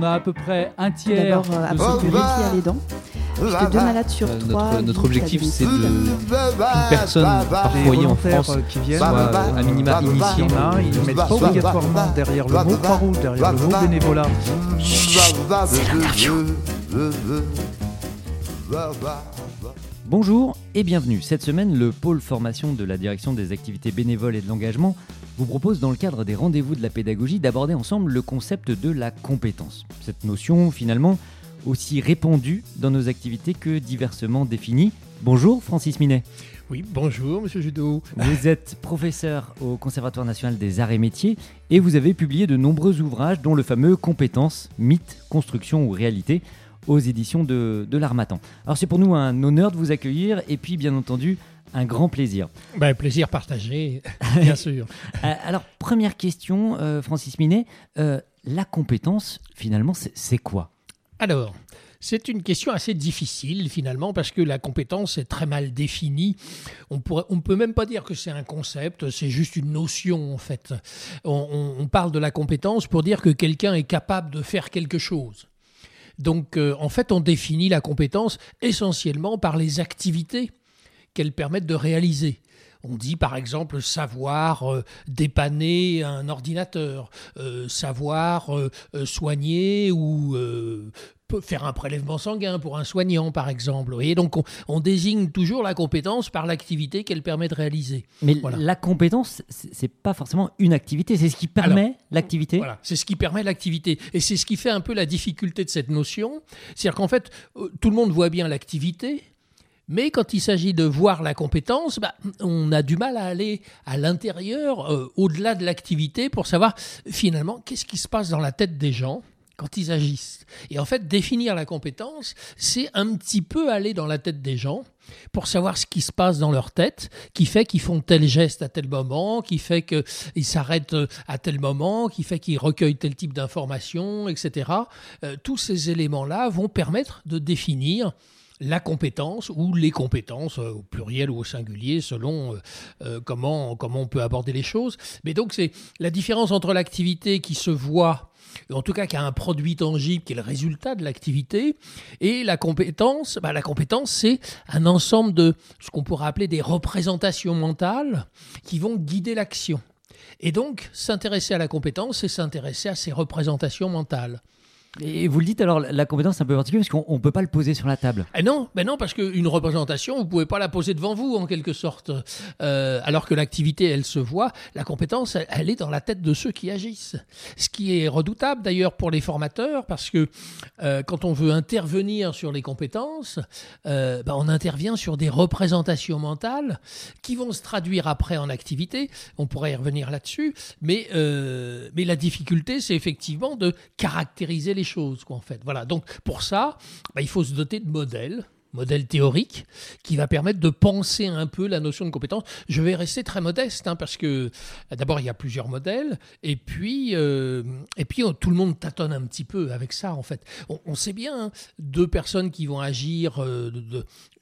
On a à peu près un tiers. D'abord, euh, de qui a les dents. Parce que deux malades sur Euh, trois. notre, objectif, c'est de qu'une personne par foyer en France euh, qui viennent, soit euh, à minima initiée. ils ne mettent pas obligatoirement derrière le mot Croix-Rouge, derrière le mot bénévolat. Bonjour et bienvenue. Cette semaine, le pôle formation de la direction des activités bénévoles et de l'engagement vous propose, dans le cadre des rendez-vous de la pédagogie, d'aborder ensemble le concept de la compétence. Cette notion, finalement, aussi répandue dans nos activités que diversement définie. Bonjour Francis Minet. Oui, bonjour Monsieur Judo. Vous êtes professeur au Conservatoire national des arts et métiers et vous avez publié de nombreux ouvrages dont le fameux Compétences, mythe, construction ou réalité aux éditions de, de l'Armatan. Alors c'est pour nous un honneur de vous accueillir et puis bien entendu un grand plaisir. Ben, plaisir partagé, bien sûr. Euh, alors première question, euh, Francis Minet, euh, la compétence finalement c'est quoi? Alors, c'est une question assez difficile finalement parce que la compétence est très mal définie. On pourrait, on peut même pas dire que c'est un concept, c'est juste une notion en fait. On, on- on parle de la compétence pour dire que quelqu'un est capable de faire quelque chose. Donc, euh, en fait, on définit la compétence essentiellement par les activités qu'elles permettent de réaliser. On dit par exemple savoir euh, dépanner un ordinateur, euh, savoir euh, soigner ou faire un prélèvement sanguin pour un soignant par exemple. Vous voyez, donc on, on désigne toujours la compétence par l'activité qu'elle permet de réaliser. Mais Voilà. la compétence, c'est pas forcément une activité, c'est ce qui permet l'activité. Voilà, c'est ce qui permet l'activité. Et c'est ce qui fait un peu la difficulté de cette notion. C'est-à-dire qu'en fait, tout le monde voit bien l'activité, mais quand il s'agit de voir la compétence, bah, on a du mal à aller à l'intérieur, euh, au-delà de l'activité, pour savoir finalement qu'est-ce qui se passe dans la tête des gens quand ils agissent. Et en fait, définir la compétence, c'est un petit peu aller dans la tête des gens pour savoir ce qui se passe dans leur tête, qui fait qu'ils font tel geste à tel moment, qui fait qu'ils s'arrêtent euh, à tel moment, qui fait qu'ils recueillent tel type d'informations, etc. Euh, tous ces éléments-là vont permettre de définir la compétence ou les compétences euh, au pluriel ou au singulier selon euh, euh, comment, comment on peut aborder les choses. Mais donc c'est la différence entre l'activité qui se voit en tout cas qui a un produit tangible qui est le résultat de l'activité. Et la compétence, bah, la compétence, c'est un ensemble de ce qu'on pourrait appeler des représentations mentales qui vont guider l'action. Et donc, s'intéresser à la compétence, c'est s'intéresser à ces représentations mentales. Et vous le dites alors, la compétence c'est un peu particulier parce qu'on ne peut pas le poser sur la table. Eh non, ben non, parce qu'une représentation, vous pouvez pas la poser devant vous en quelque sorte. Euh, alors que l'activité, elle se voit, la compétence, elle, est dans la tête de ceux qui agissent. Ce qui est redoutable d'ailleurs pour les formateurs, parce que euh, quand on veut intervenir sur les compétences, euh, ben, on intervient sur des représentations mentales qui vont se traduire après en activité. On pourrait y revenir là-dessus, mais mais la difficulté, c'est effectivement de caractériser les choses, quoi, en fait. Voilà. Donc pour ça, bah, il faut se doter de modèles modèle théorique qui va permettre de penser un peu la notion de compétence. Je vais rester très modeste hein, parce que euh, d'abord il y a plusieurs modèles et puis euh, et puis oh, tout le monde tâtonne un petit peu avec ça en fait. On, sait bien hein, deux personnes qui vont agir euh,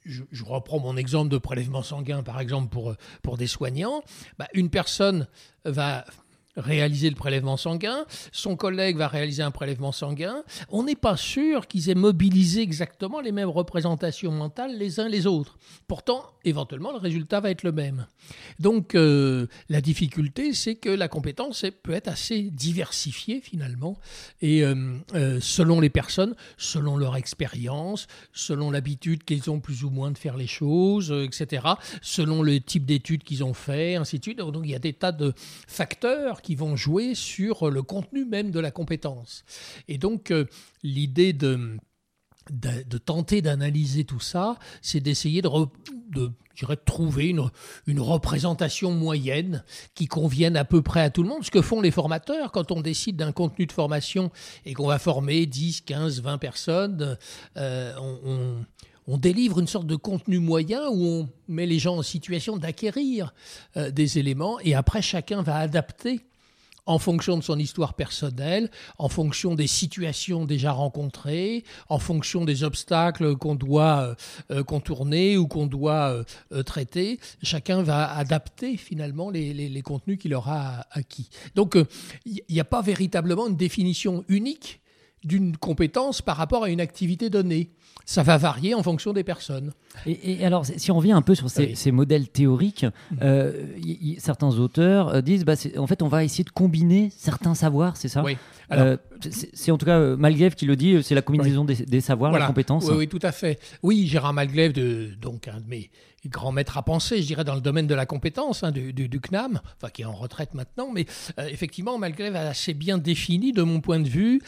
je, reprends mon exemple de prélèvement sanguin par exemple pour pour des soignants. Bah, une personne va réaliser le prélèvement sanguin, son collègue va réaliser un prélèvement sanguin, on n'est pas sûr qu'ils aient mobilisé exactement les mêmes représentations mentales les uns les autres. Pourtant, éventuellement, le résultat va être le même. Donc, euh, la difficulté, c'est que la compétence peut être assez diversifiée finalement, et euh, euh, selon les personnes, selon leur expérience, selon l'habitude qu'ils ont plus ou moins de faire les choses, etc., selon le type d'études qu'ils ont fait, ainsi de suite. Donc, il y a des tas de facteurs qui vont jouer sur le contenu même de la compétence. Et donc, euh, l'idée de, de, tenter d'analyser tout ça, c'est d'essayer de, re- de, de trouver une, une représentation moyenne qui convienne à peu près à tout le monde. Ce que font les formateurs quand on décide d'un contenu de formation et qu'on va former 10, 15, 20 personnes, euh, on- délivre une sorte de contenu moyen où on met les gens en situation d'acquérir euh, des éléments et après chacun va adapter en fonction de son histoire personnelle, en fonction des situations déjà rencontrées, en fonction des obstacles qu'on doit euh, contourner ou qu'on doit euh, euh, traiter, chacun va adapter finalement les contenus qu'il aura acquis. Donc il n'y a pas véritablement une définition unique d'une compétence par rapport à une activité donnée. Ça va varier en fonction des personnes. Et, alors, si on revient un peu sur ces, modèles théoriques, mm. euh, certains auteurs euh, disent, bah, en fait, on va essayer de combiner certains savoirs, c'est ça? Oui. Euh, c'est en tout cas Malglaive qui le dit, c'est la combinaison des, savoirs, la compétence. Oui, oui, tout à fait. Oui, Gérard Malglaive, de, donc un de mes grands maîtres à penser, je dirais, dans le domaine de la compétence hein, du, du, CNAM, enfin qui est en retraite maintenant, mais effectivement, Malglaive a assez bien défini, de mon point de vue,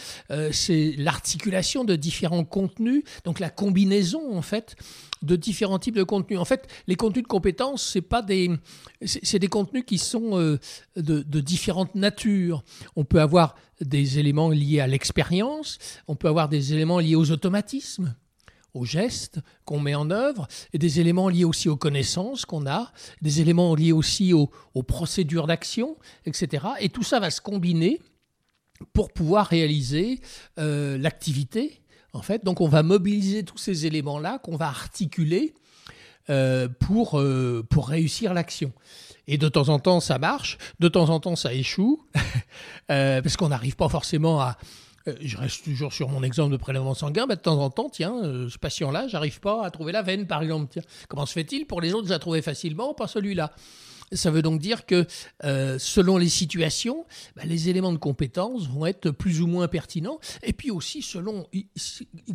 c'est l'articulation de différents contenus, donc la combinaison en fait de différents types de contenus. En fait, les contenus de compétences, c'est pas des, c'est des contenus qui sont euh, de, différentes natures. On peut avoir des éléments liés à l'expérience, on peut avoir des éléments liés aux automatismes, aux gestes qu'on met en œuvre, et des éléments liés aussi aux connaissances qu'on a, des éléments liés aussi aux, aux procédures d'action, etc. Et tout ça va se combiner pour pouvoir réaliser euh, l'activité en fait. Donc on va mobiliser tous ces éléments-là qu'on va articuler euh, pour, euh, pour réussir l'action. Et de temps en temps, ça marche, de temps en temps, ça échoue, euh, parce qu'on n'arrive pas forcément à... je reste toujours sur mon exemple de prélèvement sanguin, mais de temps en temps, tiens, ce patient-là, j'arrive pas à trouver la veine, par exemple. Comment se fait-il? Pour les autres, je la trouvais facilement, pas celui-là ça veut donc dire que euh, selon les situations, bah, les éléments de compétence vont être plus ou moins pertinents. Et puis aussi selon, y,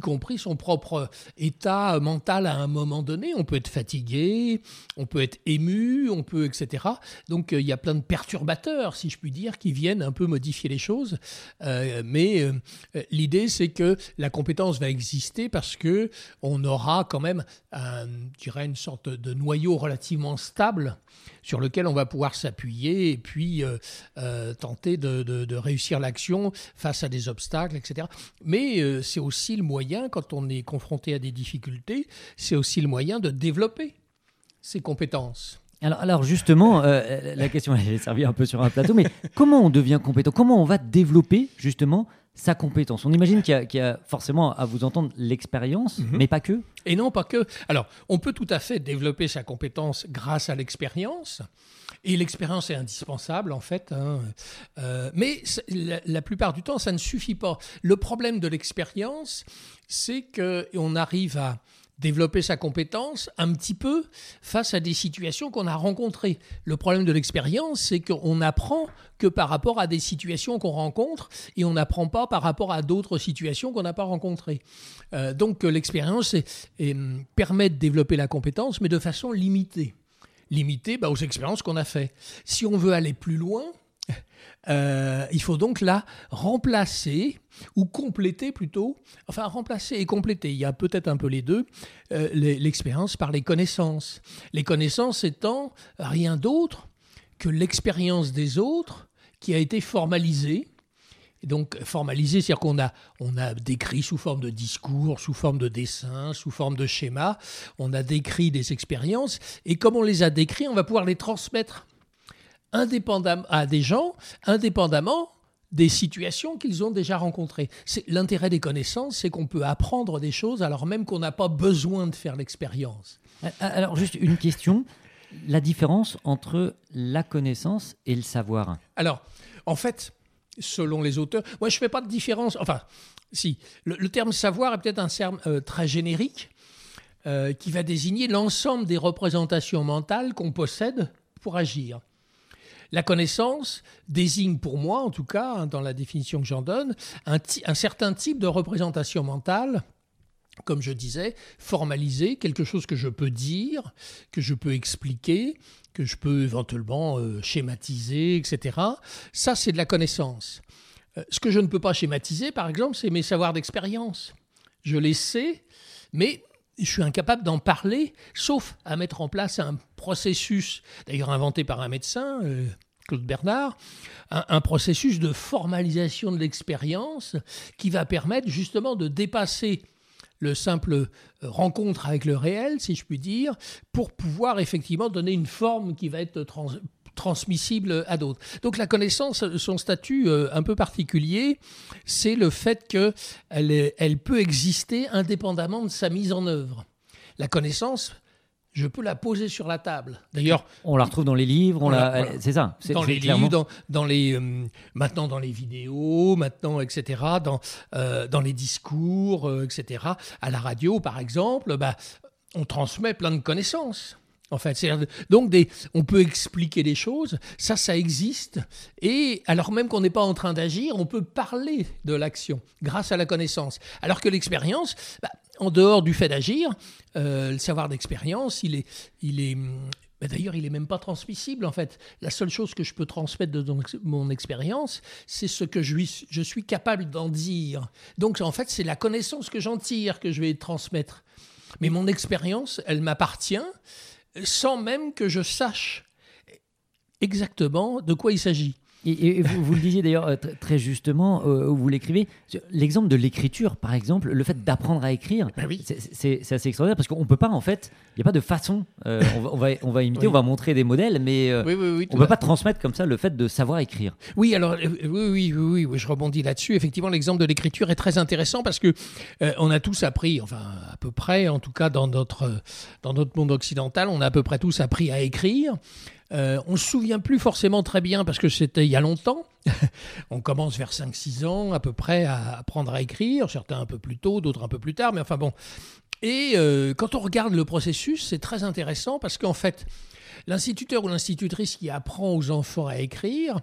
compris son propre état mental à un moment donné. On peut être fatigué, on peut être ému, on peut, etc. Donc euh, il y a plein de perturbateurs, si je puis dire, qui viennent un peu modifier les choses. Euh, mais l'idée, c'est que la compétence va exister parce que on aura quand même, un, je une sorte de noyau relativement stable sur lequel on va pouvoir s'appuyer et puis euh, euh, tenter de, réussir l'action face à des obstacles, etc. Mais euh, c'est aussi le moyen, quand on est confronté à des difficultés, c'est aussi le moyen de développer ses compétences. Alors, alors, justement, la question est servie un peu sur un plateau, mais comment on devient compétent? Comment on va développer justement sa compétence. On imagine qu'il y, a forcément, à vous entendre, l'expérience, mhm. mais pas que. Et non, pas que. Alors, on peut tout à fait développer sa compétence grâce à l'expérience. Et l'expérience est indispensable, en fait. Hein. Euh, mais la, plupart du temps, ça ne suffit pas. Le problème de l'expérience, c'est qu'on arrive à développer sa compétence un petit peu face à des situations qu'on a rencontrées. Le problème de l'expérience, c'est qu'on apprend que par rapport à des situations qu'on rencontre et on n'apprend pas par rapport à d'autres situations qu'on n'a pas rencontrées. Euh, donc l'expérience permet de développer la compétence, mais de façon limitée. Limitée bah, aux expériences qu'on a faites. Si on veut aller plus loin, euh, il faut donc la remplacer ou compléter plutôt, enfin remplacer et compléter, il y a peut-être un peu les deux, euh, l'expérience par les connaissances. Les connaissances étant rien d'autre que l'expérience des autres qui a été formalisée. Et donc formalisée, c'est-à-dire qu'on a, on a décrit sous forme de discours, sous forme de dessin, sous forme de schéma, on a décrit des expériences, et comme on les a décrits, on va pouvoir les transmettre indépendamment à des gens, indépendamment des situations qu'ils ont déjà rencontrées. C'est l'intérêt des connaissances, c'est qu'on peut apprendre des choses alors même qu'on n'a pas besoin de faire l'expérience. Euh, alors juste une question, la différence entre la connaissance et le savoir. Alors, en fait, selon les auteurs, moi je fais pas de différence. Enfin, si le, terme savoir est peut-être un terme euh, très générique euh, qui va désigner l'ensemble des représentations mentales qu'on possède pour agir. La connaissance désigne pour moi, en tout cas, hein, dans la définition que j'en donne, un, certain type de représentation mentale comme je disais, formalisée, quelque chose que je peux dire, que je peux expliquer, que je peux éventuellement euh, schématiser, etc. Ça, c'est de la connaissance. Euh, ce que je ne peux pas schématiser, par exemple, c'est mes savoirs d'expérience. Je les sais, mais je suis incapable d'en parler, sauf à mettre en place un processus, d'ailleurs inventé par un médecin, euh, Claude Bernard, un, processus de formalisation de l'expérience qui va permettre justement de dépasser le simple euh, rencontre avec le réel, si je puis dire, pour pouvoir effectivement donner une forme qui va être transmissible à d'autres. Donc la connaissance, son statut euh, un peu particulier, c'est le fait qu'elle elle peut exister indépendamment de sa mise en œuvre. La connaissance je peux la poser sur la table. D'ailleurs, On la retrouve dans les livres, on Voilà, la... voilà. c'est ça. c'est- dans les clairement- livres, dans, dans les, euh, maintenant dans les vidéos, maintenant, etc., dans, euh, dans les discours, euh, etc. À la radio, par exemple, bah, on transmet plein de connaissances. En fait, donc on peut expliquer des choses, ça, ça existe, et alors même qu'on n'est pas en train d'agir, on peut parler de l'action grâce à la connaissance. Alors que l'expérience, bah, en dehors du fait d'agir, euh, le savoir d'expérience, il est, il est, hum, bah, D'ailleurs, il est même pas transmissible en fait. La seule chose que je peux transmettre de mon ex- mon expérience, c'est ce que je suis capable d'en dire. Donc en fait, c'est la connaissance que j'en tire que je vais transmettre. Mais mon expérience, elle m'appartient sans même que je sache exactement de quoi il s'agit. Et, et vous, vous le disiez d'ailleurs euh, tr- très justement, euh, vous l'écrivez, l'exemple de l'écriture, par exemple, le fait d'apprendre à écrire, Ben oui. c'est- assez extraordinaire parce qu'on peut pas, en fait, il n'y a pas de façon. euh, on, va, on, va, on va imiter, Oui. on va montrer des modèles, mais euh, Oui, on tout peut pas transmettre comme ça le fait de savoir écrire. Oui, alors oui, oui, oui, je rebondis là-dessus. Effectivement, l'exemple de l'écriture est très intéressant parce que on a tous appris, enfin à peu près, en tout cas dans notre dans notre monde occidental, on a à peu près tous appris à écrire. Euh, on se souvient plus forcément très bien parce que c'était il y a longtemps. on commence vers 5-6 ans à peu près à apprendre à écrire, certains un peu plus tôt, d'autres un peu plus tard, mais enfin bon. Et euh, quand on regarde le processus, c'est très intéressant parce qu'en fait, l'instituteur ou l'institutrice qui apprend aux enfants à écrire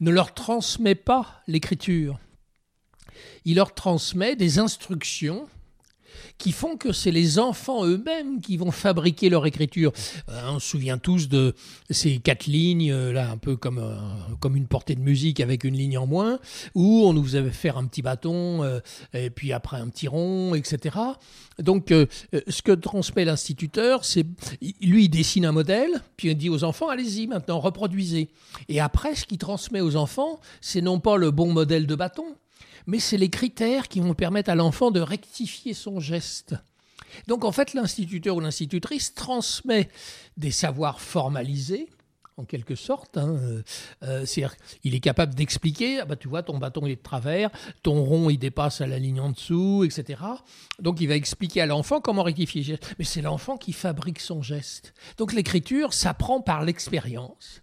ne leur transmet pas l'écriture. Il leur transmet des instructions qui font que c'est les enfants eux-mêmes qui vont fabriquer leur écriture. Euh, on se souvient tous de ces quatre lignes, euh, là, un peu comme, euh, comme une portée de musique avec une ligne en moins, où on nous faisait faire un petit bâton, et puis après un petit rond, etc. Donc, ce que transmet l'instituteur, c'est lui, il dessine un modèle, puis il dit aux enfants, allez-y, maintenant, reproduisez. Et après, ce qu'il transmet aux enfants, c'est non pas le bon modèle de bâton, mais c'est les critères qui vont permettre à l'enfant de rectifier son geste. Donc en fait, l'instituteur ou l'institutrice transmet des savoirs formalisés, en quelque sorte. hein, euh, euh, c'est-à-dire, il est capable d'expliquer, ah bah, tu vois, ton bâton est de travers, ton rond il dépasse à la ligne en dessous, etc. Donc il va expliquer à l'enfant comment rectifier le geste. Mais c'est l'enfant qui fabrique son geste. Donc l'écriture s'apprend par l'expérience.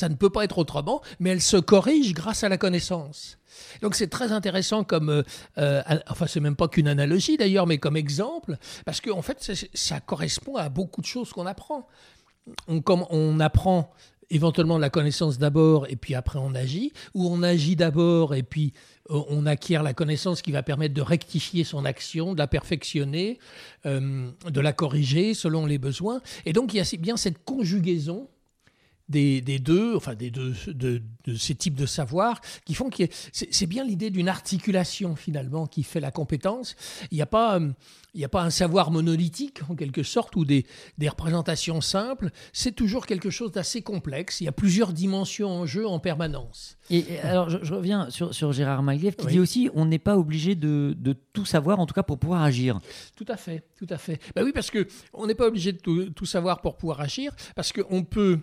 Ça ne peut pas être autrement, mais elle se corrige grâce à la connaissance. Donc c'est très intéressant comme, euh, euh, enfin c'est même pas qu'une analogie d'ailleurs, mais comme exemple, parce que en fait ça correspond à beaucoup de choses qu'on apprend. On, comme on apprend éventuellement la connaissance d'abord et puis après on agit, ou on agit d'abord et puis euh, on acquiert la connaissance qui va permettre de rectifier son action, de la perfectionner, euh, de la corriger selon les besoins. Et donc il y a bien cette conjugaison des, des deux, enfin des deux, de, de ces types de savoirs qui font que c'est bien l'idée d'une articulation finalement qui fait la compétence. Il n'y a pas, il n'y a pas un savoir monolithique en quelque sorte ou des, des représentations simples. C'est toujours quelque chose d'assez complexe. Il y a plusieurs dimensions en jeu en permanence. Et, et alors, je, je reviens sur, sur Gérard Magliev qui Oui. dit aussi on n'est pas obligé de, de tout savoir, en tout cas pour pouvoir agir. Tout à fait, tout à fait. Ben oui, parce que on n'est pas obligé de tout, tout savoir pour pouvoir agir, parce qu'on peut.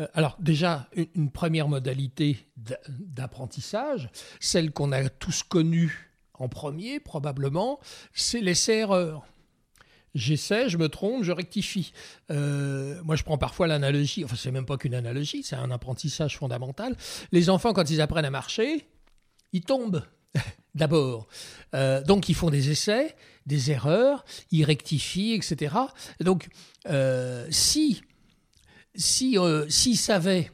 Euh, alors déjà, une, première modalité d'a- d'apprentissage, celle qu'on a tous connue en premier probablement, c'est l'essai-erreur. J'essaie, je me trompe, je rectifie. Euh, moi, je prends parfois l'analogie, enfin, c'est même pas qu'une analogie, c'est un apprentissage fondamental. Les enfants, quand ils apprennent à marcher, ils tombent d'abord. Euh, donc, ils font des essais, des erreurs, ils rectifient, etc. Et donc, si, si, euh, s'ils savaient,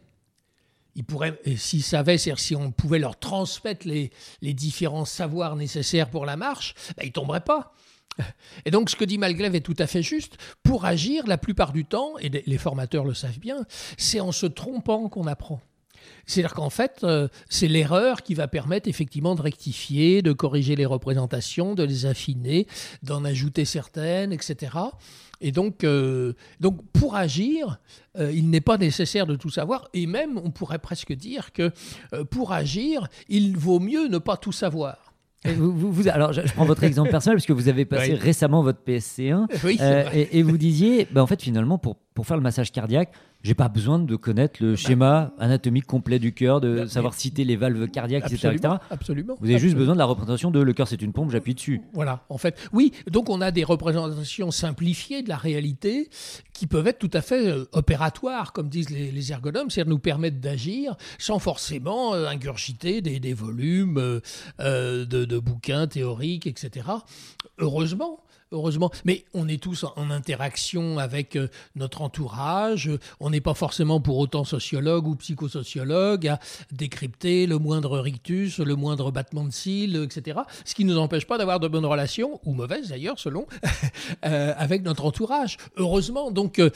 ils pourraient, savaient, c'est-à-dire si on pouvait leur transmettre les, différents savoirs nécessaires pour la marche, ben, ils tomberaient pas. Et donc, ce que dit Malglev est tout à fait juste. Pour agir, la plupart du temps, et les- les formateurs le savent bien, c'est en se trompant qu'on apprend. C'est-à-dire qu'en fait, euh, c'est l'erreur qui va permettre effectivement de rectifier, de corriger les représentations, de les affiner, d'en ajouter certaines, etc. Et donc, euh, donc pour agir, euh, il n'est pas nécessaire de tout savoir. Et même, on pourrait presque dire que euh, pour agir, il vaut mieux ne pas tout savoir. Vous- vous- vous- alors, je, je prends votre exemple personnel parce que vous avez passé Oui. récemment votre PSC1 Oui, et, et vous disiez, bah, en fait, finalement, pour pour faire le massage cardiaque, j'ai pas besoin de connaître le schéma anatomique complet du cœur, de Bah, savoir citer les valves cardiaques, etc. etc. Absolument. Vous avez juste besoin de la représentation de le cœur c'est une pompe, j'appuie dessus. Voilà, en fait. Oui, donc on a des représentations simplifiées de la réalité qui peuvent être tout à fait euh, opératoires, comme disent les, les ergonomes, c'est-à-dire nous permettre d'agir sans forcément euh, ingurgiter des, des volumes euh, de, de bouquins théoriques, etc. Heureusement. Heureusement, mais on est tous en, interaction avec notre entourage. On n'est pas forcément pour autant sociologue ou psychosociologue à décrypter le moindre rictus, le moindre battement de cils, etc. Ce qui ne nous empêche pas d'avoir de bonnes relations, ou mauvaises d'ailleurs, selon, euh, avec notre entourage. Heureusement, donc euh,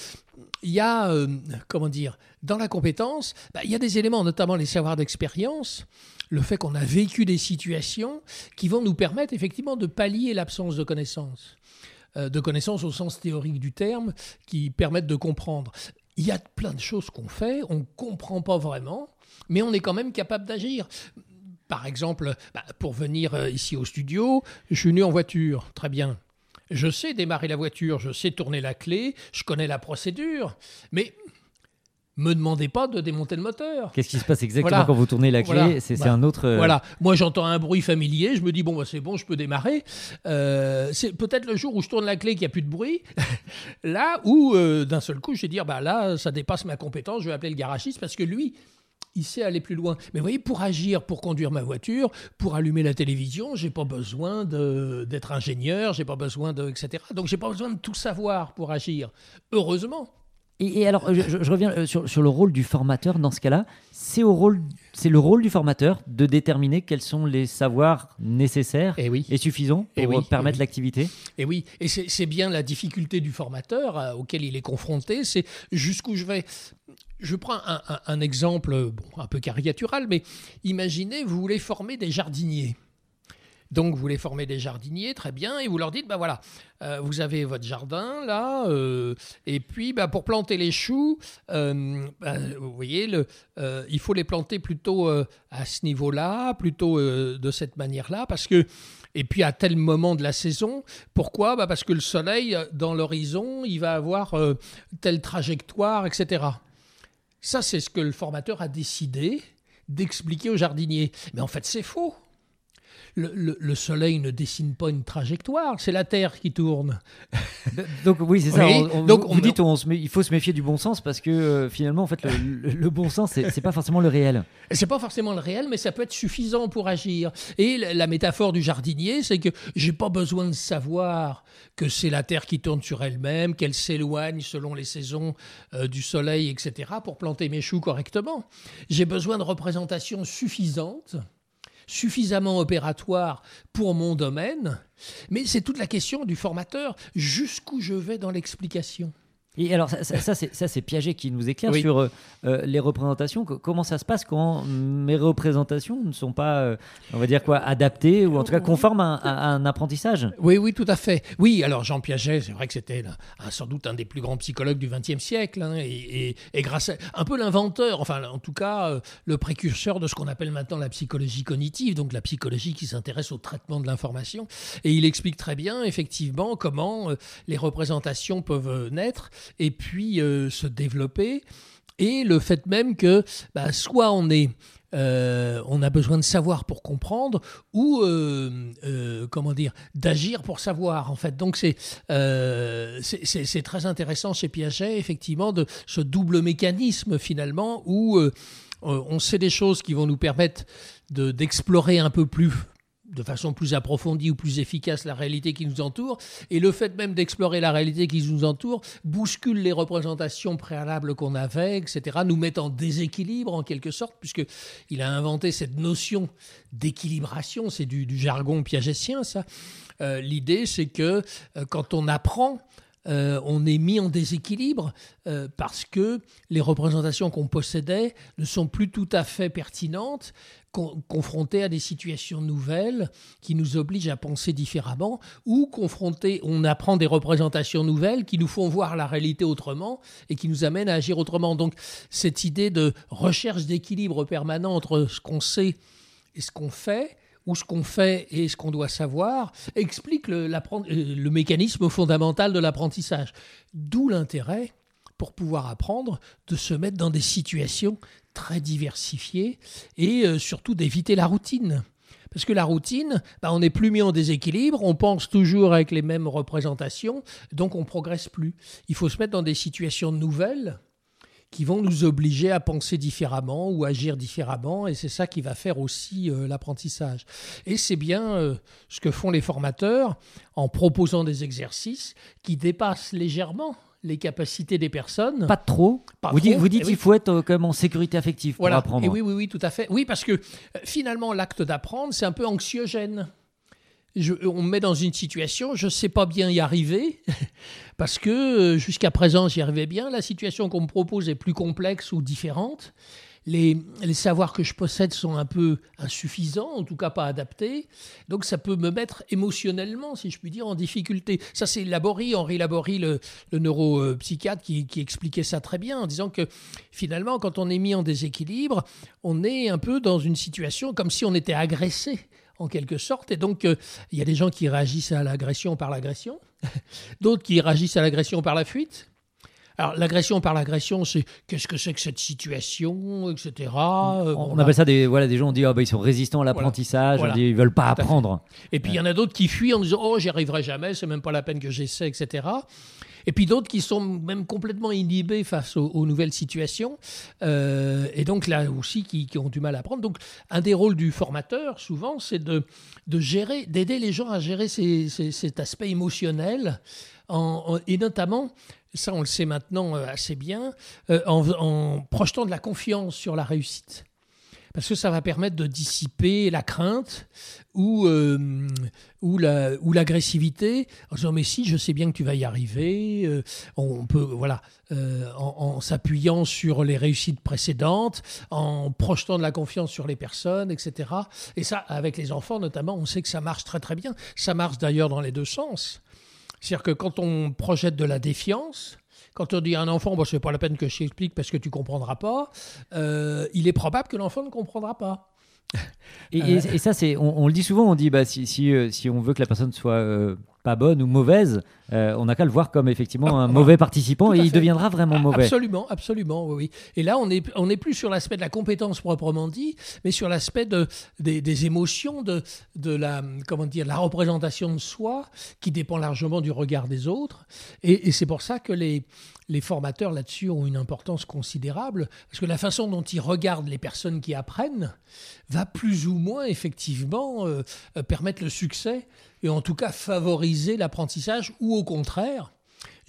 il y a, euh, comment dire, dans la compétence, bah, il y a des éléments, notamment les savoirs d'expérience, le fait qu'on a vécu des situations qui vont nous permettre effectivement de pallier l'absence de connaissances. De connaissances au sens théorique du terme, qui permettent de comprendre. Il y a plein de choses qu'on fait, on ne comprend pas vraiment, mais on est quand même capable d'agir. Par exemple, bah, pour venir euh, ici au studio, je suis venu en voiture, très bien. Je sais démarrer la voiture, je sais tourner la clé, je connais la procédure, mais me demandez pas de démonter le moteur. Qu'est-ce qui se passe exactement Voilà. quand vous tournez la clé? Voilà. C'est Voilà. un autre. euh, Voilà, moi j'entends un bruit familier, je me dis bon bah, c'est bon, je peux démarrer. Euh, c'est peut-être le jour où je tourne la clé qu'il n'y a plus de bruit, là où euh, d'un seul coup je vais dire bah là ça dépasse ma compétence, je vais appeler le garagiste parce que lui il sait aller plus loin. Mais vous voyez, pour agir, pour conduire ma voiture, pour allumer la télévision, j'ai pas besoin d'être ingénieur, j'ai pas besoin de etc. Donc j'ai pas besoin de tout savoir pour agir. Heureusement. Et, et alors, je, je- je reviens euh, sur, sur le rôle du formateur dans ce cas-là. C'est au rôle, c'est le rôle du formateur de déterminer quels sont les savoirs nécessaires Et oui. et suffisants pour Eh oui, permettre eh oui. l'activité. Et oui, et c'est c'est bien la difficulté du formateur euh, auquel il est confronté, c'est jusqu'où je vais. Je prends un, un- un exemple bon, un peu caricatural, mais imaginez, vous voulez former des jardiniers. Donc, vous voulez former des jardiniers, très bien, et vous leur dites, bah voilà, euh, vous avez votre jardin là, euh, et puis bah, pour planter les choux, euh, bah, vous voyez, le, il faut les planter plutôt à ce niveau-là, plutôt de cette manière-là, parce que, et puis à tel moment de la saison, pourquoi? Bah Parce que le soleil, dans l'horizon, il va avoir telle trajectoire, etc. Ça, c'est ce que le formateur a décidé d'expliquer aux jardiniers. Mais en fait, c'est faux. Le, le- le soleil ne dessine pas une trajectoire, c'est la Terre qui tourne. Donc oui, c'est ça. Oui, on- on- donc vous on- dites on se il faut se méfier du bon sens parce que euh, finalement, en fait, le, bon sens, c'est pas forcément le réel. C'est pas forcément le réel, mais ça peut être suffisant pour agir. Et la, la métaphore du jardinier, c'est que j'ai pas besoin de savoir que c'est la Terre qui tourne sur elle-même, qu'elle s'éloigne selon les saisons euh, du soleil, etc., pour planter mes choux correctement. J'ai besoin de représentations suffisantes suffisamment opératoires pour mon domaine, mais c'est toute la question du formateur, jusqu'où je vais dans l'explication? Et alors, ça, ça- ça, c'est Piaget qui nous éclaire Oui. sur euh, euh, les représentations. Co- Comment ça se passe quand mes représentations ne sont pas, euh, on va dire quoi, adaptées ou en tout cas conformes à, à- à un apprentissage? Oui, oui, tout à fait. Oui, alors Jean Piaget, c'est vrai que c'était sans doute un des plus grands psychologues du XXe siècle, hein, et, et- et grâce à un peu l'inventeur, enfin en tout cas le précurseur de ce qu'on appelle maintenant la psychologie cognitive, donc la psychologie qui s'intéresse au traitement de l'information. Et il explique très bien, effectivement, comment les représentations peuvent naître et puis euh, se développer. Et le fait même que bah, soit on est euh, on a besoin de savoir pour comprendre ou euh, comment dire d'agir pour savoir en fait donc c'est c'est- très intéressant chez Piaget effectivement de ce double mécanisme finalement où on sait des choses qui vont nous permettre de- d'explorer un peu plus de façon plus approfondie ou plus efficace la réalité qui nous entoure. Et le fait même d'explorer la réalité qui nous entoure bouscule les représentations préalables qu'on avait, etc., nous met en déséquilibre en quelque sorte, puisqu'il a inventé cette notion d'équilibration, c'est du, jargon piagétien ça. Euh, L'idée c'est que euh, quand on apprend, euh, on est mis en déséquilibre parce que les représentations qu'on possédait ne sont plus tout à fait pertinentes, con- confrontées à des situations nouvelles qui nous obligent à penser différemment, ou confrontées, on apprend des représentations nouvelles qui nous font voir la réalité autrement et qui nous amènent à agir autrement. Donc cette idée de recherche d'équilibre permanent entre ce qu'on sait et ce qu'on fait, ou ce qu'on fait et ce qu'on doit savoir, explique le, euh, le mécanisme fondamental de l'apprentissage. D'où l'intérêt, pour pouvoir apprendre de se mettre dans des situations très diversifiées et euh, surtout d'éviter la routine. Parce que la routine, bah, on n'est plus mis en déséquilibre, on pense toujours avec les mêmes représentations, donc on progresse plus. Il faut se mettre dans des situations nouvelles qui vont nous obliger à penser différemment ou agir différemment, et c'est ça qui va faire aussi euh, l'apprentissage. Et c'est bien euh, ce que font les formateurs en proposant des exercices qui dépassent légèrement les capacités des personnes. Pas trop. Pas vous dites, vous dites eh qu'il oui. faut être euh, quand même en sécurité affective pour Voilà. apprendre. Et oui, oui, oui, tout à fait. Oui, parce que euh, finalement, l'acte d'apprendre, c'est un peu anxiogène. Je- on me met dans une situation, je ne sais pas bien y arriver, parce que euh, jusqu'à présent, j'y arrivais bien. La situation qu'on me propose est plus complexe ou différente. Les, les savoirs que je possède sont un peu insuffisants, en tout cas pas adaptés. Donc ça peut me mettre émotionnellement, si je puis dire, en difficulté. Ça, c'est Laborie, Henri Laborie, le, le neuropsychiatre, qui, qui expliquait ça très bien, en disant que finalement, quand on est mis en déséquilibre, on est un peu dans une situation comme si on était agressé en quelque sorte. Et donc, euh, il y a des gens qui réagissent à l'agression par l'agression, d'autres qui réagissent à l'agression par la fuite. Alors, l'agression par l'agression, c'est qu'est-ce que c'est que cette situation, etc. Euh, On, là. appelle ça des, voilà, des gens, on dit ah, bah, ils sont résistants à l'apprentissage, Voilà. on dit ils veulent pas apprendre. Et puis il y en a d'autres qui fuient en disant Oh, j'y arriverai jamais, c'est même pas la peine que j'essaie, etc. Et puis d'autres qui sont même complètement inhibés face aux, aux nouvelles situations, euh, et donc là aussi qui, qui ont du mal à apprendre. Donc un des rôles du formateur, souvent, c'est de, de gérer, d'aider les gens à gérer ces- ces- cet aspect émotionnel, en- en- et notamment, ça on le sait maintenant euh, assez bien, euh, en, projetant de la confiance sur la réussite. Parce que ça va permettre de dissiper la crainte ou, euh, ou, la, ou l'agressivité. En disant mais si je sais bien que tu vas y arriver on peut voilà en s'appuyant sur les réussites précédentes en projetant de la confiance sur les personnes etc et ça avec les enfants notamment on sait que ça marche très très bien. Ça marche d'ailleurs dans les deux sens c'est-à-dire que quand on projette de la défiance quand on dit à un enfant, bon, c'est pas la peine que je t'explique parce que tu comprendras pas, euh, il est probable que l'enfant ne comprendra pas. Et, ça, on, le dit souvent, on dit bah, euh, si on veut que la personne soit euh, pas bonne ou mauvaise, euh, on n'a qu'à le voir comme effectivement un mauvais participant et il fait. deviendra vraiment mauvais. Absolument, absolument, oui, oui. Et là, on n'est on est plus sur l'aspect de la compétence proprement dit, mais sur l'aspect de, des, des émotions, de, de la, comment dire, la représentation de soi, qui dépend largement du regard des autres. Et, et c'est pour ça que les, les formateurs là-dessus ont une importance considérable, parce que la façon dont ils regardent les personnes qui apprennent va plus ou moins effectivement euh, euh, permettre le succès et en tout cas favoriser l'apprentissage ou au contraire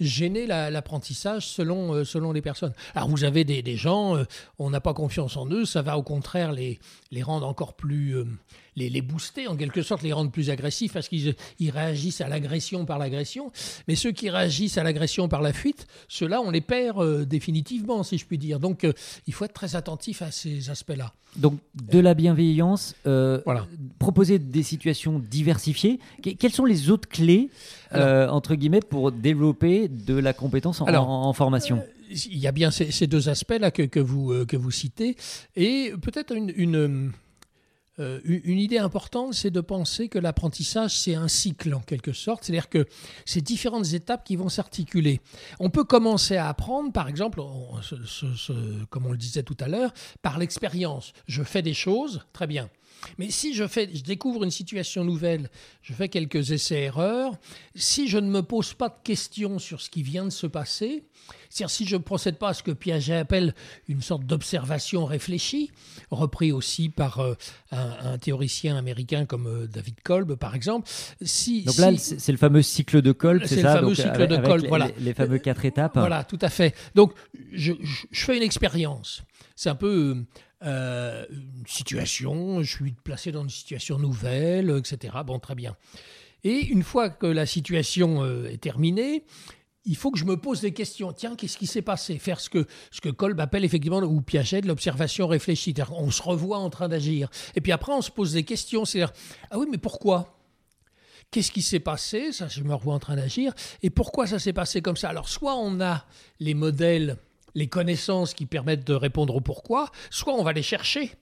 gêner la- l'apprentissage selon, euh, selon les personnes. Alors vous avez des, des gens, euh, on n'a pas confiance en eux, ça va au contraire les, les rendre encore plus... euh, les, les booster en quelque sorte, les rendre plus agressifs parce qu'ils ils réagissent à l'agression par l'agression. Mais ceux qui réagissent à l'agression par la fuite, ceux-là, on les perd euh, définitivement, si je puis dire. Donc euh, il faut être très attentif à ces aspects-là. Donc de la bienveillance, euh, Voilà. proposer des situations diversifiées. Que- quelles sont les autres clés, entre guillemets, pour développer de la compétence en, Alors, en- en formation? Il y a bien ces, deux aspects-là que, que vous, que vous citez. Et peut-être une, une, euh, une- idée importante, c'est de penser que l'apprentissage, c'est un cycle en quelque sorte. C'est-à-dire que c'est différentes étapes qui vont s'articuler. On peut commencer à apprendre, par exemple, comme on le disait tout à l'heure, par l'expérience. Je fais des choses, très bien. Mais si je, fais, je découvre une situation nouvelle, je fais quelques essais-erreurs, si je ne me pose pas de questions sur ce qui vient de se passer, c'est-à-dire si je ne procède pas à ce que Piaget appelle une sorte d'observation réfléchie, repris aussi par euh, un, un théoricien américain comme euh, David Kolb, par exemple, si... Donc là, si- c'est le fameux cycle de Kolb, C'est c'est le ça fameux Donc, cycle avec- de Kolb, les- voilà. Les, les fameux quatre étapes. Voilà, tout à fait. Donc, je, je- je fais une expérience. C'est un peu euh, une situation, je suis placé dans une situation nouvelle, etc. Bon, très bien. Et une fois que la situation euh, est terminée, il faut que je me pose des questions. Tiens, qu'est-ce qui s'est passé? Faire ce que, ce que Kolb appelle effectivement, ou Piaget, l'observation réfléchie. On se revoit en train d'agir. Et puis après, on se pose des questions. C'est-à-dire, ah oui, mais pourquoi? Qu'est-ce qui s'est passé? Ça, je me revois en train d'agir. Et pourquoi ça s'est passé comme ça? Alors, soit on a les modèles, les connaissances qui permettent de répondre au pourquoi, soit on va les chercher.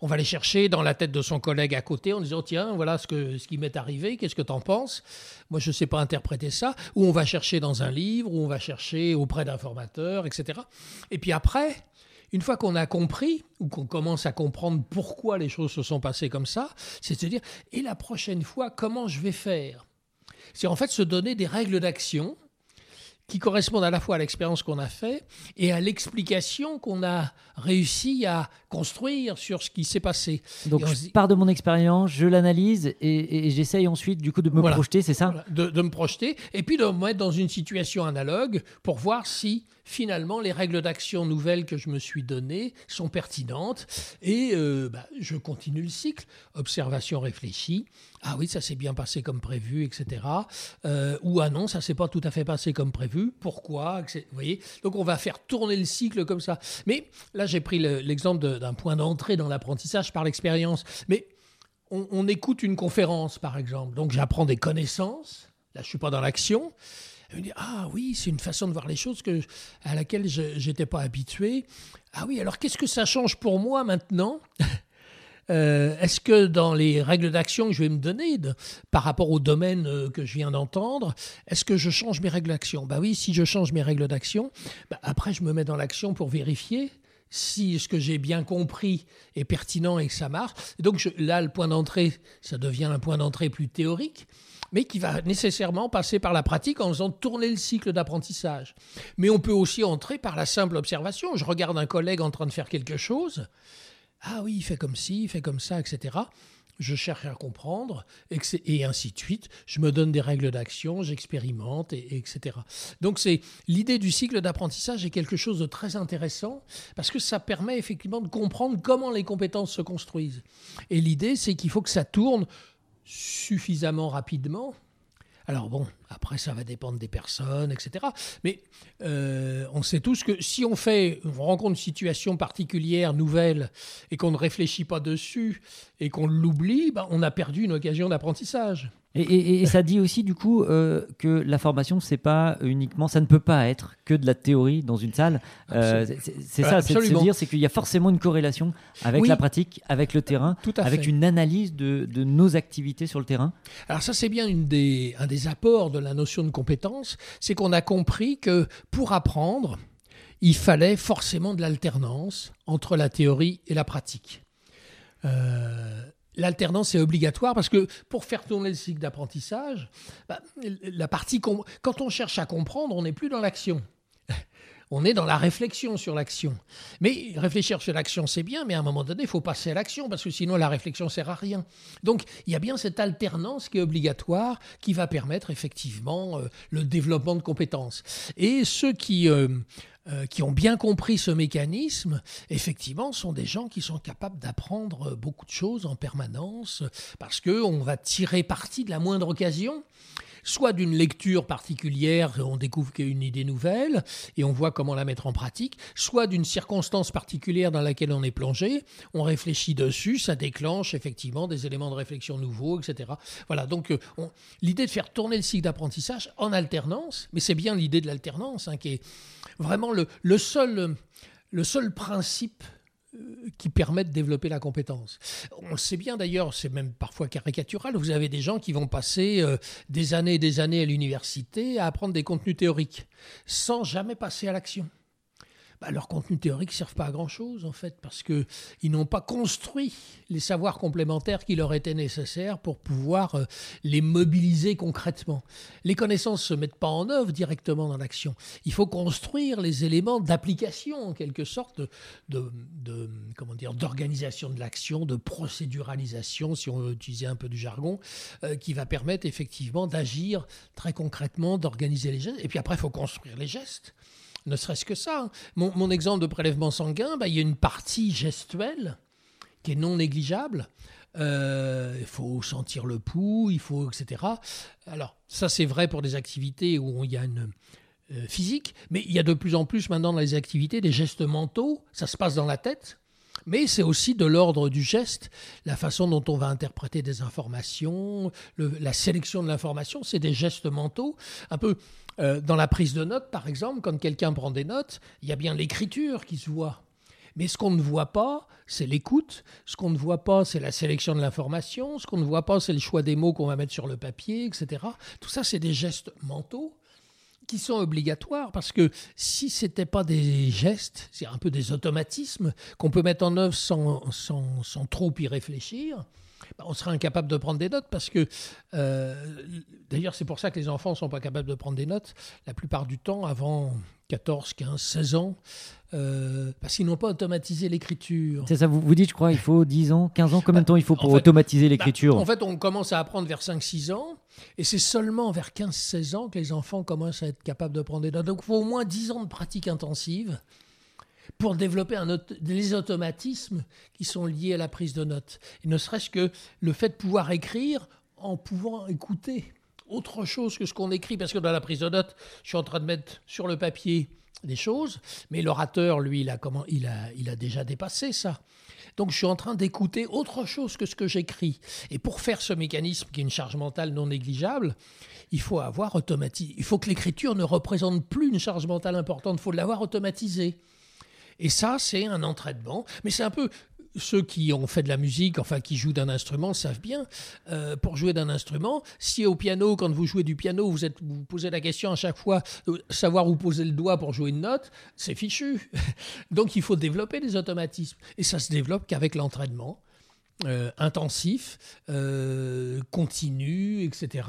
On va aller chercher dans la tête de son collègue à côté en disant tiens voilà ce, que, ce qui m'est arrivé, qu'est-ce que tu en penses? Moi je ne sais pas interpréter ça. Ou on va chercher dans un livre, ou on va chercher auprès d'informateurs, etc. Et puis après, une fois qu'on a compris, ou qu'on commence à comprendre pourquoi les choses se sont passées comme ça, c'est de se dire et la prochaine fois comment je vais faire? C'est en fait se donner des règles d'action qui correspondent à la fois à l'expérience qu'on a fait et à l'explication qu'on a réussi à construire sur ce qui s'est passé. Donc je pars de mon expérience, je l'analyse et, j'essaye ensuite du coup de me projeter, c'est ça? De, de, me projeter et puis de me mettre dans une situation analogue pour voir si finalement, les règles d'action nouvelles que je me suis données sont pertinentes. Et euh, bah, je continue le cycle. Observation réfléchie. Ah oui, ça s'est bien passé comme prévu, etc. Euh, ou ah non, ça s'est pas tout à fait passé comme prévu. Pourquoi Vous voyez? Donc on va faire tourner le cycle comme ça. Mais là, j'ai pris l'exemple d'un point d'entrée dans l'apprentissage par l'expérience. Mais on, on écoute une conférence, par exemple. Donc j'apprends des connaissances. Là, je suis pas dans l'action. Elle me dit Ah oui, c'est une façon de voir les choses que, à laquelle je n'étais pas habitué. Ah oui, alors qu'est-ce que ça change pour moi maintenant? Euh, Est-ce que dans les règles d'action que je vais me donner par rapport au domaine euh, que je viens d'entendre, est-ce que je change mes règles d'action? Bah oui, si je change mes règles d'action, bah après je me mets dans l'action pour vérifier si ce que j'ai bien compris est pertinent et que ça marche. donc là, le point d'entrée, ça devient un point d'entrée plus théorique mais qui va nécessairement passer par la pratique en faisant tourner le cycle d'apprentissage. Mais on peut aussi entrer par la simple observation. Je regarde un collègue en train de faire quelque chose. Ah oui, il fait comme ci, il fait comme ça, etc. Je cherche à comprendre, et ainsi de suite. Je me donne des règles d'action, j'expérimente, et, etc. Donc c'est l'idée du cycle d'apprentissage est quelque chose de très intéressant parce que ça permet effectivement de comprendre comment les compétences se construisent. Et l'idée, c'est qu'il faut que ça tourne suffisamment rapidement. Alors bon, après ça va dépendre des personnes, etc. Mais euh, on sait tous que si on fait, on rencontre une situation particulière, nouvelle, et qu'on ne réfléchit pas dessus, et qu'on l'oublie, ben, on a perdu une occasion d'apprentissage. Et, ça dit aussi du coup euh, que la formation, c'est pas uniquement, ça ne peut pas être que de la théorie dans une salle. Euh, c'est ça, c'est de se dire, c'est qu'il y a forcément une corrélation avec la pratique, avec le terrain, avec une analyse de, nos activités sur le terrain. Alors ça, c'est bien une des, un des apports de la notion de compétence, c'est qu'on a compris que pour apprendre, il fallait forcément de l'alternance entre la théorie et la pratique. Euh, l'alternance est obligatoire parce que pour faire tourner le cycle d'apprentissage, bah, la partie quand on cherche à comprendre, on n'est plus dans l'action. On est dans la réflexion sur l'action. Mais réfléchir sur l'action, c'est bien, mais à un moment donné, il faut passer à l'action, parce que sinon la réflexion sert à rien. Donc il y a bien cette alternance qui est obligatoire, qui va permettre effectivement euh, le développement de compétences. Et ceux qui euh, euh, qui ont bien compris ce mécanisme, effectivement, sont des gens qui sont capables d'apprendre beaucoup de choses en permanence, parce qu'on va tirer parti de la moindre occasion soit d'une lecture particulière, on découvre qu'il y a une idée nouvelle et on voit comment la mettre en pratique, soit d'une circonstance particulière dans laquelle on est plongé, on réfléchit dessus, ça déclenche effectivement des éléments de réflexion nouveaux, etc. Voilà, donc euh, l'idée de faire tourner le cycle d'apprentissage en alternance, mais c'est bien l'idée de l'alternance hein, qui est vraiment le, seul, le seul principe qui permettent de développer la compétence. On le sait bien d'ailleurs, c'est même parfois caricatural, vous avez des gens qui vont passer euh, des années et des années à l'université à apprendre des contenus théoriques sans jamais passer à l'action bah, leurs contenus théoriques ne servent pas à grand-chose, en fait, parce qu'ils n'ont pas construit les savoirs complémentaires qui leur étaient nécessaires pour pouvoir euh, les mobiliser concrètement. Les connaissances ne se mettent pas en œuvre directement dans l'action. Il faut construire les éléments d'application, en quelque sorte, de, comment dire, d'organisation de l'action, de procéduralisation, si on veut utiliser un peu du jargon, euh, qui va permettre effectivement d'agir très concrètement, d'organiser les gestes. Et puis après, il faut construire les gestes ne serait-ce que ça. Hein. Mon, exemple de prélèvement sanguin, bah, il y a une partie gestuelle qui est non négligeable. Euh, il faut sentir le pouls, il faut, etc. Alors, ça, c'est vrai pour des activités où il y a une euh, physique, mais il y a de plus en plus maintenant dans les activités des gestes mentaux. Ça se passe dans la tête. Mais c'est aussi de l'ordre du geste, la façon dont on va interpréter des informations, la sélection de l'information, c'est des gestes mentaux. Un peu euh, dans la prise de notes, par exemple, quand quelqu'un prend des notes, il y a bien l'écriture qui se voit. Mais ce qu'on ne voit pas, c'est l'écoute. Ce qu'on ne voit pas, c'est la sélection de l'information. Ce qu'on ne voit pas, c'est le choix des mots qu'on va mettre sur le papier, etc. Tout ça, c'est des gestes mentaux qui sont obligatoires parce que si c'était pas des gestes, c'est un peu des automatismes qu'on peut mettre en œuvre sans, sans, sans trop y réfléchir, on serait incapable de prendre des notes parce que, euh, d'ailleurs, c'est pour ça que les enfants ne sont pas capables de prendre des notes la plupart du temps avant 14, 15, 16 ans, euh, parce qu'ils n'ont pas automatisé l'écriture. C'est ça, vous, vous dites, je crois, il faut 10 ans, 15 ans, combien de temps il faut pour en fait, automatiser bah, l'écriture? en fait, on commence à apprendre vers 5-6 ans, et c'est seulement vers 15-16 ans que les enfants commencent à être capables de prendre des notes. Donc, il faut au moins 10 ans de pratique intensive pour développer les automatismes qui sont liés à la prise de notes. Et ne serait-ce que le fait de pouvoir écrire en pouvant écouter autre chose que ce qu'on écrit, parce que dans la prise de notes, je suis en train de mettre sur le papier des choses, mais l'orateur, lui, il a, comment, il, a, il a déjà dépassé ça. Donc je suis en train d'écouter autre chose que ce que j'écris. Et pour faire ce mécanisme qui est une charge mentale non négligeable, il faut avoir automatisé. Il faut que l'écriture ne représente plus une charge mentale importante, il faut l'avoir automatisée. Et ça, c'est un entraînement. Mais c'est un peu. Ceux qui ont fait de la musique, enfin qui jouent d'un instrument, savent bien. euh, pour jouer d'un instrument, si au piano, quand vous jouez du piano, vous vous posez la question à chaque fois, de savoir où poser le doigt pour jouer une note, c'est fichu. Donc il faut développer des automatismes. Et ça se développe qu'avec l'entraînement. euh, intensif, euh, continu, etc.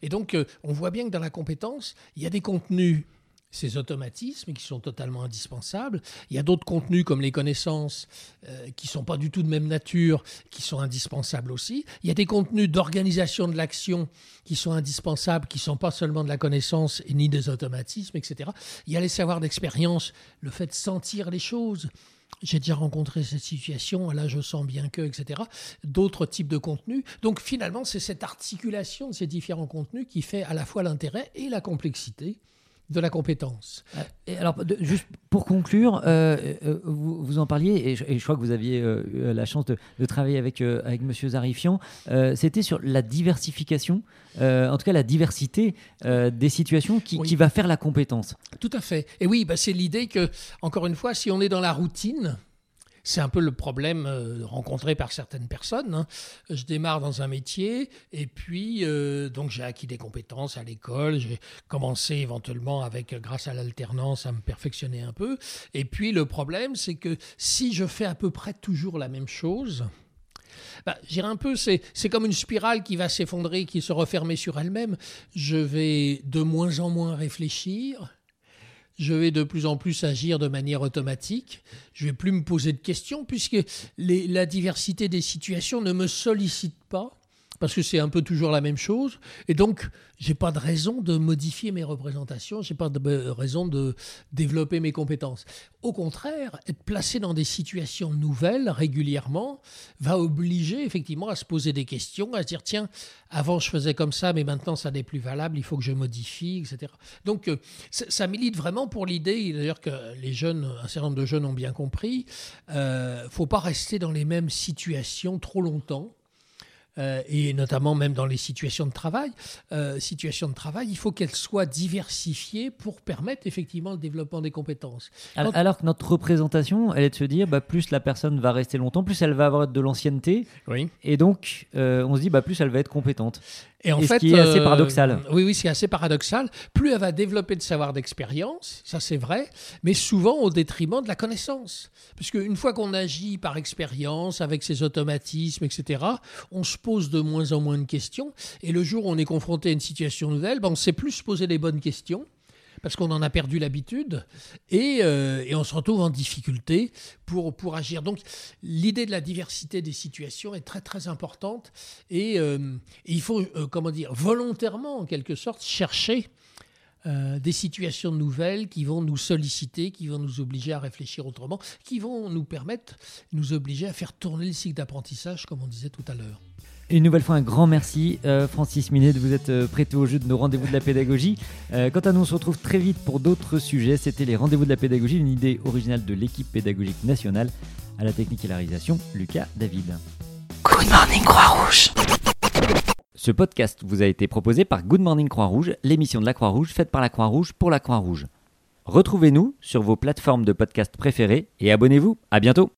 Et donc, euh, on voit bien que dans la compétence, il y a des contenus ces automatismes qui sont totalement indispensables. Il y a d'autres contenus comme les connaissances euh, qui sont pas du tout de même nature, qui sont indispensables aussi. Il y a des contenus d'organisation de l'action qui sont indispensables, qui sont pas seulement de la connaissance et ni des automatismes, etc. Il y a les savoirs d'expérience, le fait de sentir les choses. J'ai déjà rencontré cette situation, là je sens bien que, etc. D'autres types de contenus. Donc finalement, c'est cette articulation de ces différents contenus qui fait à la fois l'intérêt et la complexité de la compétence. Et alors, de- juste pour conclure, euh, euh, vous, vous en parliez, et je, et je crois que vous aviez euh, eu la chance de, de travailler avec, avec Monsieur Zarifian, c'était sur la diversification, en tout cas la diversité des situations qui, Oui. qui va faire la compétence. Tout à fait. Et oui, bah, c'est l'idée que, encore une fois, si on est dans la routine, c'est un peu le problème euh, rencontré par certaines personnes. hein. Je démarre dans un métier et puis euh, donc j'ai acquis des compétences à l'école. J'ai commencé éventuellement avec, grâce à l'alternance, à me perfectionner un peu. Et puis le problème, c'est que si je fais à peu près toujours la même chose, bah, un peu, c'est, c'est comme une spirale qui va s'effondrer, qui se refermer sur elle-même. Je vais de moins en moins réfléchir. Je vais de plus en plus agir de manière automatique. Je vais plus me poser de questions puisque la diversité des situations ne me sollicite pas parce que c'est un peu toujours la même chose. Et donc, j'ai pas de raison de modifier mes représentations, j'ai pas de euh, raison de développer mes compétences. Au contraire, être placé dans des situations nouvelles régulièrement va obliger effectivement à se poser des questions, à se dire tiens, avant je faisais comme ça, mais maintenant ça n'est plus valable, il faut que je modifie, etc. Donc, euh, ça, milite vraiment pour l'idée, d'ailleurs que les jeunes, un certain nombre de jeunes ont bien compris, euh, faut pas rester dans les mêmes situations trop longtemps. Euh, et notamment même dans les situations de travail. Euh, situations de travail, il faut qu'elles soient diversifiées pour permettre effectivement le développement des compétences. Alors, Quand- alors que notre représentation, elle est de se dire, bah, plus la personne va rester longtemps, plus elle va avoir de l'ancienneté, Oui. et donc euh, on se dit, bah, plus elle va être compétente. Et en Et ce fait, qui est assez euh, paradoxal. Oui, oui, c'est assez paradoxal. Plus elle va développer de savoir d'expérience, ça c'est vrai, mais souvent au détriment de la connaissance. Puisque une fois qu'on agit par expérience, avec ses automatismes, etc., on se pose de moins en moins de questions. Et le jour où on est confronté à une situation nouvelle, ben, on ne sait plus se poser les bonnes questions. Parce qu'on en a perdu l'habitude et, euh, on se retrouve en difficulté pour, agir. Donc l'idée de la diversité des situations est très très importante et, euh, il faut, euh, comment dire, volontairement en quelque sorte chercher des situations nouvelles qui vont nous solliciter, qui vont nous obliger à réfléchir autrement, qui vont nous permettre, nous obliger à faire tourner le cycle d'apprentissage comme on disait tout à l'heure. Une nouvelle fois, un grand merci, euh, Francis Minet, de vous être euh, prêté au jeu de nos rendez-vous de la pédagogie. Euh, quant à nous, on se retrouve très vite pour d'autres sujets. C'était les rendez-vous de la pédagogie, une idée originale de l'équipe pédagogique nationale. À la technique et la réalisation, Lucas David. Good morning, Croix-Rouge. Ce podcast vous a été proposé par Good Morning Croix-Rouge, l'émission de la Croix-Rouge faite par la Croix-Rouge pour la Croix-Rouge. Retrouvez-nous sur vos plateformes de podcast préférées et abonnez-vous. À bientôt.